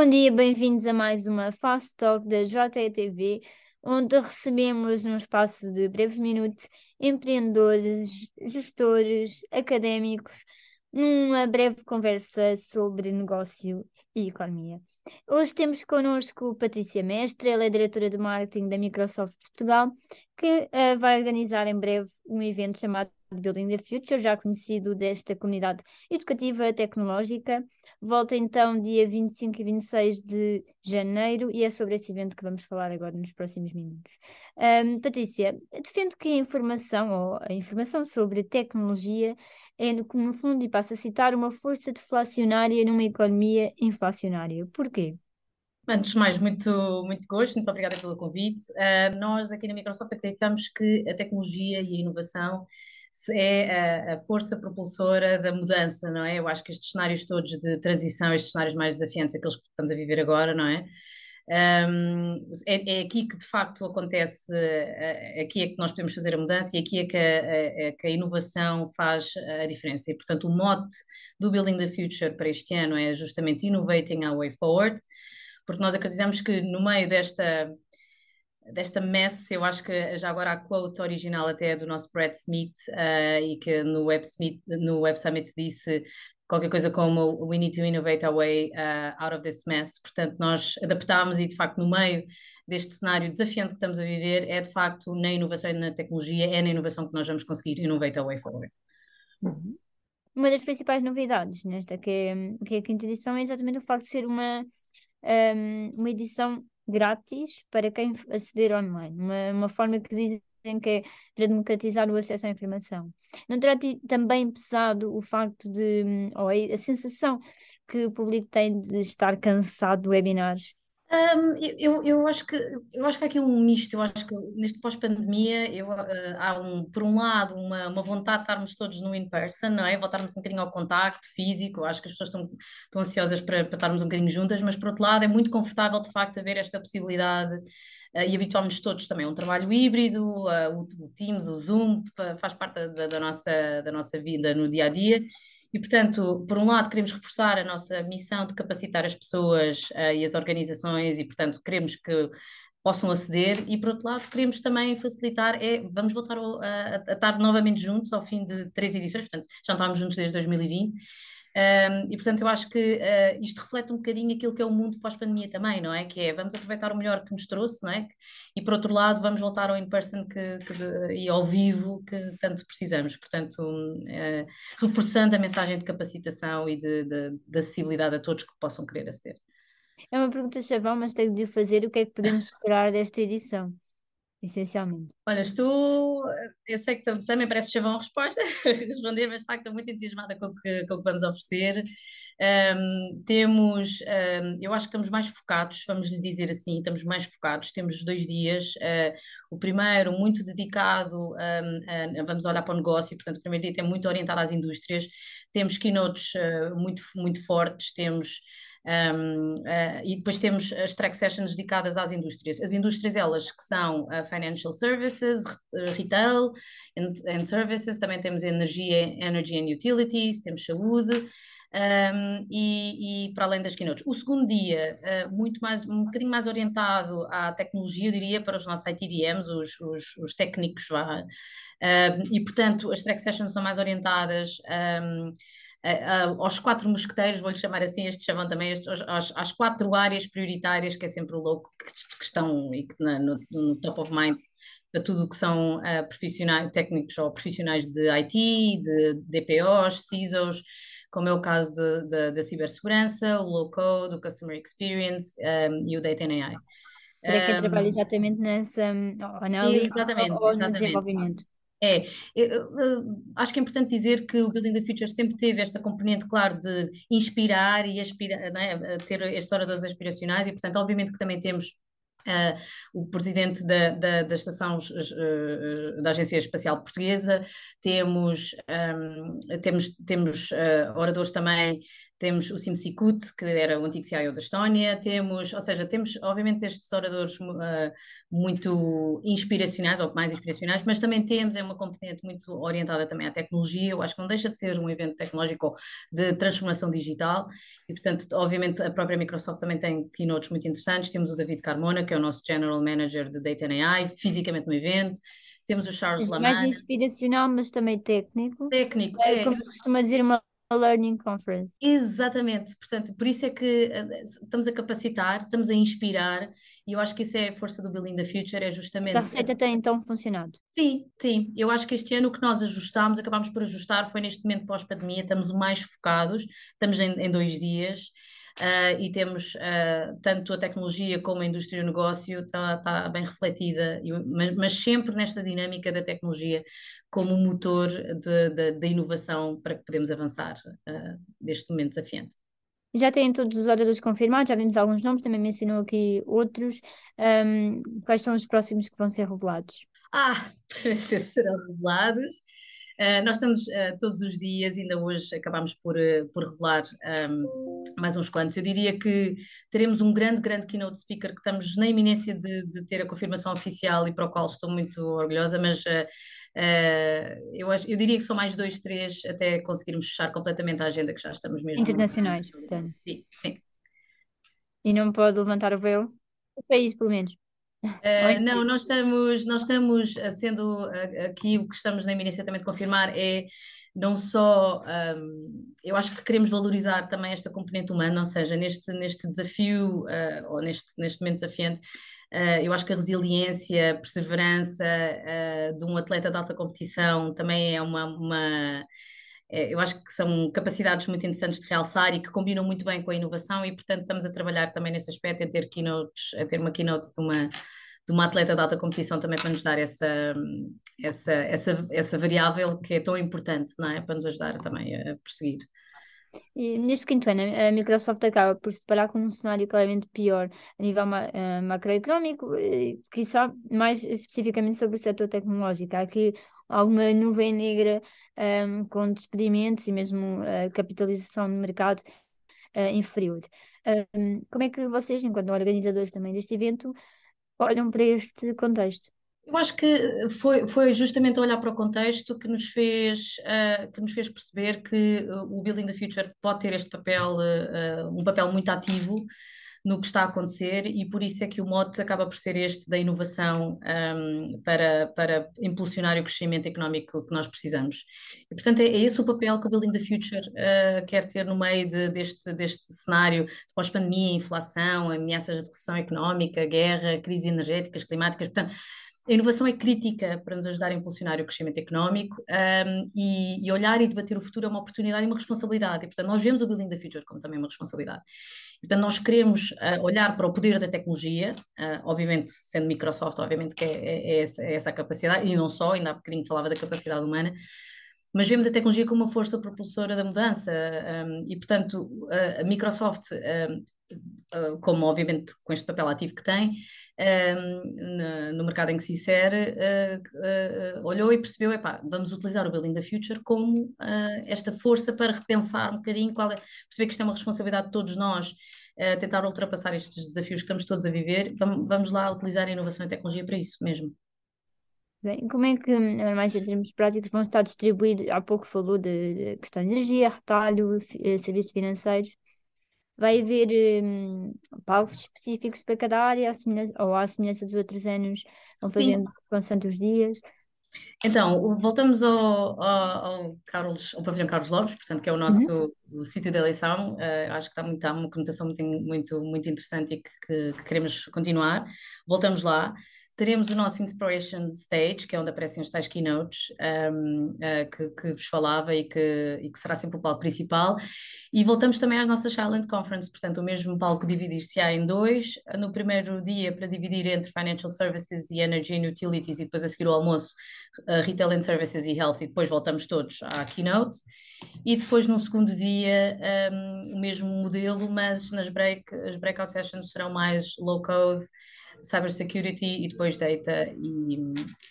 Bom dia, bem-vindos a mais uma Fast Talk da JTV, onde recebemos num espaço de breves minutos empreendedores, gestores, académicos, numa breve conversa sobre negócio e economia. Hoje temos connosco Patrícia Mestre, ela é diretora de marketing da Microsoft Portugal, que uh, vai organizar em breve um evento chamado Building the Future, já conhecido desta comunidade educativa tecnológica. Volta então dia 25 e 26 de janeiro e é sobre esse evento que vamos falar agora nos próximos minutos. Um, Patrícia, defende que a informação, ou a informação sobre tecnologia, é no, no fundo, e passo a citar, uma força deflacionária numa economia inflacionária. Porquê? Antes de mais, muito, muito gosto, muito obrigada pelo convite. Uh, nós aqui na Microsoft acreditamos que a tecnologia e a inovação é a, a, força propulsora da mudança, não é? Eu acho que estes cenários todos de transição, estes cenários mais desafiantes, aqueles que estamos a viver agora, não é? Um, é, é, aqui que de facto acontece, aqui é que nós podemos fazer a mudança e aqui é que a, que a inovação faz a diferença. E portanto, o mote do Building the Future para este ano é justamente Innovating Our Way Forward, porque nós acreditamos que no meio desta desta mess, eu acho que já agora a quote original até é do nosso Brad Smith uh, e que no Web, Smith, no Web Summit disse qualquer coisa como we need to innovate our way uh, out of this mess. Portanto, nós adaptámos e de facto no meio deste cenário desafiante que estamos a viver é de facto na inovação e na tecnologia, é na inovação que nós vamos conseguir innovate our way forward. Uhum. Uma das principais novidades nesta que que é a quinta edição é exatamente o facto de ser uma, um, uma edição grátis para quem aceder online, uma, uma forma que dizem que é para democratizar o acesso à informação. Não terá também pesado o facto de, ou a sensação que o público tem de estar cansado de webinars um, eu, eu acho que eu acho que há aqui um misto. Eu acho que neste pós-pandemia eu, uh, há um, por um lado uma, uma vontade de estarmos todos no in-person, não é? Voltarmos um bocadinho ao contacto físico. Acho que as pessoas estão, estão ansiosas para, para estarmos um bocadinho juntas, mas por outro lado é muito confortável de facto haver esta possibilidade uh, e habituámos todos também a um trabalho híbrido, uh, o, o, Teams, o Zoom faz parte da, da, nossa, da nossa vida no dia a dia e, portanto, por um lado, queremos reforçar a nossa missão de capacitar as pessoas uh, e as organizações, e, portanto, queremos que possam aceder, e, por outro lado, queremos também facilitar, é, vamos voltar a, a, a estar novamente juntos ao fim de três edições, portanto, já estávamos juntos desde 2020, um, e portanto eu acho que uh, isto reflete um bocadinho aquilo que é o mundo pós-pandemia também, não é? Que é vamos aproveitar o melhor que nos trouxe, não é? E por outro lado vamos voltar ao in-person e ao vivo que tanto precisamos. Portanto, uh, reforçando a mensagem de capacitação e de, de, de, acessibilidade a todos que possam querer aceder. É uma pergunta chavão, mas tenho de fazer o que é que podemos esperar desta edição? Essencialmente. Olha, estou. Eu sei que também parece chavão a resposta, responder, mas de facto estou muito entusiasmada com o que, com o que vamos oferecer. Um, temos, um, eu acho que estamos mais focados, vamos lhe dizer assim, estamos mais focados. Temos dois dias. Uh, o primeiro, muito dedicado, um, a, vamos olhar para o negócio, portanto, o primeiro dia é muito orientado às indústrias. Temos keynotes uh, muito, muito fortes, temos. Um, uh, eh, e depois temos as track sessions dedicadas às indústrias. As indústrias, elas que são uh, financial services, retail and, and, services, também temos energia, energy and utilities, temos saúde. Um, e, e, para além das keynotes. O segundo dia, uh, muito mais, um bocadinho mais orientado à tecnologia, eu diria, para os nossos ITDMs, os, os, os técnicos lá. E, portanto, as track sessions são mais orientadas um, uh, aos quatro mosqueteiros, vou-lhe chamar assim, estes chamam também estes, aos, às quatro áreas prioritárias, que é sempre o louco que, que estão e que na, no, no, top of mind para tudo o que são uh, profissionais, técnicos ou profissionais de IT, de DPOs, CISOs, como é o caso da cibersegurança, o low code, o customer experience um, e o data and AI. Para quem um, trabalha exatamente nessa hum, análise exatamente, ou, ou exatamente. desenvolvimento. É, eu, eu, acho que é importante dizer que o Building the Future sempre teve esta componente, claro, de inspirar e aspirar, é? ter estes oradores aspiracionais e, portanto, obviamente que também temos Uh, o presidente da, da, da estação uh, da Agência Espacial Portuguesa, temos, um, temos, temos uh, oradores também temos o Simsikut, que era o antigo CIO da Estónia, temos, ou seja, temos obviamente estes oradores uh, muito inspiracionais, ou mais inspiracionais, mas também temos é uma componente muito orientada também à tecnologia, eu acho que não deixa de ser um evento tecnológico de transformação digital, e portanto, obviamente a própria Microsoft também tem keynotes muito interessantes, temos o David Carmona, que é o nosso General Manager de Data and AI, fisicamente no evento, temos o Charles Lamar. Mais inspiracional, mas também técnico. Técnico, é. é como costuma dizer, uma Learning Conference. Exatamente, portanto, por isso é que eh, estamos a capacitar, estamos a inspirar, e eu acho que isso é a força do Building the Future, é justamente... A receita tem então funcionado? Sim, sim, eu acho que este ano o que nós ajustámos, acabámos por ajustar, foi neste momento pós-pandemia, estamos mais focados, estamos em, em dois dias, Uh, e temos uh, tanto a tecnologia como a indústria e o negócio está tá bem refletida, mas, mas, sempre nesta dinâmica da tecnologia como motor da inovação para que podemos avançar uh, neste momento desafiante. Já têm todos os oradores confirmados, já vimos alguns nomes, também mencionou aqui outros. Um, quais são os próximos que vão ser revelados? Ah, serão revelados. Uh, nós estamos uh, todos os dias, ainda hoje acabámos por, uh, por revelar um, mais uns quantos. Eu diria que teremos um grande, grande keynote speaker que estamos na iminência de, de ter a confirmação oficial e para o qual estou muito orgulhosa, mas eu, acho, eu diria que são mais dois, três até conseguirmos fechar completamente a agenda que já estamos mesmo. Internacionais, portanto. Sim, sim. E não pode levantar o véu? O país, pelo menos. Uh, não, nós estamos, nós estamos sendo aqui o que estamos na iminência também de confirmar é não só, um, eu acho que queremos valorizar também esta componente humana, ou seja, neste, neste desafio, uh, ou neste, neste momento desafiante, uh, eu acho que a resiliência, a perseverança de um atleta de alta competição também é uma, uma eu acho que são capacidades muito interessantes de realçar e que combinam muito bem com a inovação e, portanto, estamos a trabalhar também nesse aspecto, em ter keynotes, a ter uma keynote de uma, de uma atleta de alta competição também para nos dar essa, essa, essa, essa variável que é tão importante, não é? Para nos ajudar também a prosseguir. Neste quinto ano, a Microsoft acaba por se deparar com um cenário claramente pior a nível ma uh, macroeconómico, e, quiçá mais especificamente sobre o setor tecnológico. Há aqui alguma nuvem negra um, com despedimentos e mesmo uh, capitalização no mercado uh, inferior. Um, como é que vocês, enquanto organizadores também deste evento, olham para este contexto? Eu acho que foi, foi justamente olhar para o contexto que nos fez, uh, que nos fez perceber que o Building the Future pode ter este papel, uh, um papel muito ativo no que está a acontecer e por isso é que o mote acaba por ser este da inovação um, para, para impulsionar o crescimento económico que nós precisamos. E, portanto, é, é esse o papel que o Building the Future uh, quer ter no meio de, deste, deste cenário pós-pandemia, inflação, ameaças de recessão económica, guerra, crises energéticas, climáticas, portanto, a inovação é crítica para nos ajudar a impulsionar o crescimento económico um, e, e, olhar e debater o futuro é uma oportunidade e uma responsabilidade. E, portanto, nós vemos o Building the Future como também uma responsabilidade. Portanto, nós queremos uh, olhar para o poder da tecnologia, uh, obviamente, sendo Microsoft, obviamente que é, é, é, essa, é, essa, a capacidade, e não só, ainda há bocadinho falava da capacidade humana, mas vemos a tecnologia como uma força propulsora da mudança. Um, e, portanto, a Microsoft, um, uh, como obviamente com este papel ativo que tem, um, no mercado em que se insere, uh, uh, olhou e percebeu, epá, vamos utilizar o Building the Future como uh, esta força para repensar um bocadinho, qual é, perceber que isto é uma responsabilidade de todos nós, tentar ultrapassar estes desafios que estamos todos a viver, vamos, vamos lá utilizar a inovação e tecnologia para isso mesmo. Bem, como é que, mais em termos práticos, vão estar distribuídos? Há pouco falou de questão de energia, retalho, serviços financeiros. Vai haver um, palcos específicos para cada área, ou à semelhança dos outros anos, vão fazendo constante os dias? Então, voltamos ao, ao, ao, Carlos, ao pavilhão Carlos Lopes, portanto, que é o nosso uhum. sítio de eleição. Uh, acho que está, muito, está uma conotação muito, muito, muito interessante e que, que, que queremos continuar. Voltamos lá. Teremos o nosso Inspiration Stage, que é onde aparecem os tais keynotes um, uh, que, que, vos falava e que, e que será sempre o palco principal. E voltamos também às nossas Silent Conference, portanto, o mesmo palco dividir-se-á em dois. No primeiro dia, para dividir entre Financial Services e Energy and Utilities, e depois a seguir o almoço, uh, Retail and Services e Health, e depois voltamos todos à keynote. E depois, no segundo dia, um, o mesmo modelo, mas nas break, as breakout sessions serão mais low code cybersecurity e depois data e,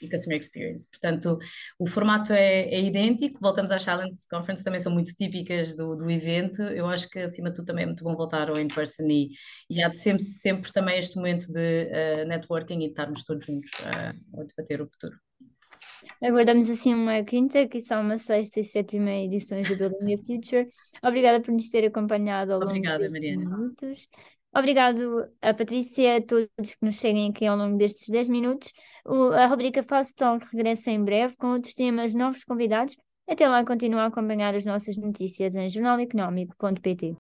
e customer experience. Portanto, o formato é, é, idêntico. Voltamos às Silent Conference, também são muito típicas do, do evento. Eu acho que, acima de tudo, também é muito bom voltar ao in-person e, e há de sempre, sempre também este momento de uh, networking e de estarmos todos juntos uh, a debater o futuro. Aguardamos assim uma quinta, que são uma sexta e sétima edições do Building the Future. Obrigada por nos ter acompanhado ao longo Obrigada, Mariana. minutos. Obrigado a Patrícia, a todos que nos seguem aqui ao longo destes 10 minutos. O, a rubrica Fast Talk regressa em breve com outros temas, novos convidados. Até lá, continua a acompanhar as nossas notícias em jornaleconómico.pt.